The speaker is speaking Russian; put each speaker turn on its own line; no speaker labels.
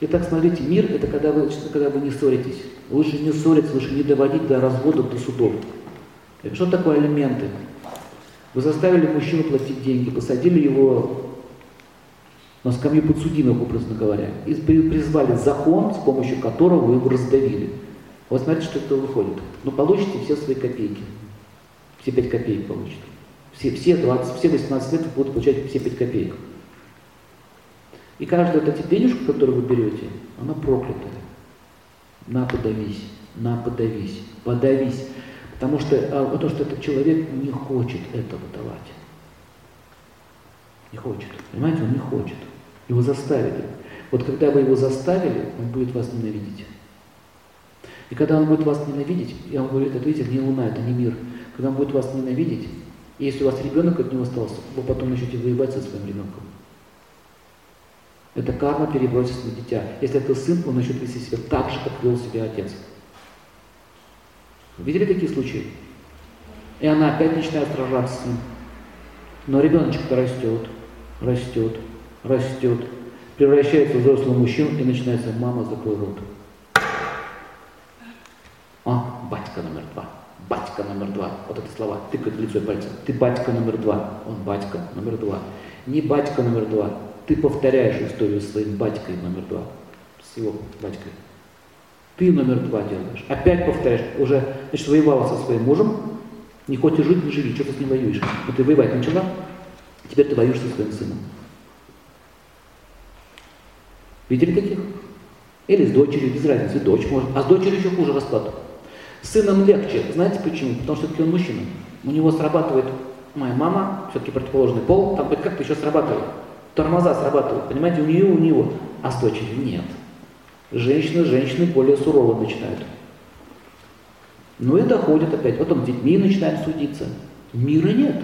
Итак, смотрите, мир – это когда вы, когда вы не ссоритесь. Лучше не ссориться, лучше не доводить до разводов, до судов. Что такое алименты? Вы заставили мужчину платить деньги, посадили его на скамью подсудимых, образно говоря, и призвали закон, с помощью которого вы его раздавили. Вот смотрите, что это выходит. Ну, получите все свои копейки. Все 5 копеек получите. Все, все, 20, все 18 лет будут получать все 5 копеек. И каждая вот эта денежка, которую вы берете, она проклятая. На, подавись, на, подавись, подавись. Потому что, а, потому что этот человек не хочет этого давать. Не хочет. Понимаете, он не хочет. Его заставили. Вот когда вы его заставили, он будет вас ненавидеть. И когда он будет вас ненавидеть, я вам говорю, это видите, не луна, это не мир. Когда он будет вас ненавидеть, и если у вас ребенок от него остался, вы потом начнете воевать со своим ребенком. Эта карма перебросится на дитя. Если это сын, он начнет вести себя так же, как вел себя отец. Видели такие случаи? И она опять начинает сражаться с ним. Но ребеночек-то растет, растет, растет, превращается в взрослого мужчину и начинается «мама, закрой рот». А, батька номер два, батька номер два. Вот это слова, тыкают лицо пальцем. Ты батька номер два, он батька номер два. Не батька номер два, ты повторяешь историю своим батькой номер два, с его батькой. Ты номер два делаешь. Опять повторяешь. Уже, значит, воевала со своим мужем. Не хочешь жить, не живи. Что ты с ним воюешь? Но ты воевать начала, теперь ты воюешь со своим сыном. Видели таких? Или с дочерью, без разницы, дочь может. А с дочерью еще хуже расклад. С сыном легче. Знаете почему? Потому что все-таки он мужчина. У него срабатывает моя мама, все-таки противоположный пол, там хоть как-то еще срабатывает. Тормоза срабатывают. Понимаете, у нее, у него. А с дочерью нет. Женщины, женщины более сурово начинают. Ну и доходят опять. Потом с детьми начинают судиться. Мира нет.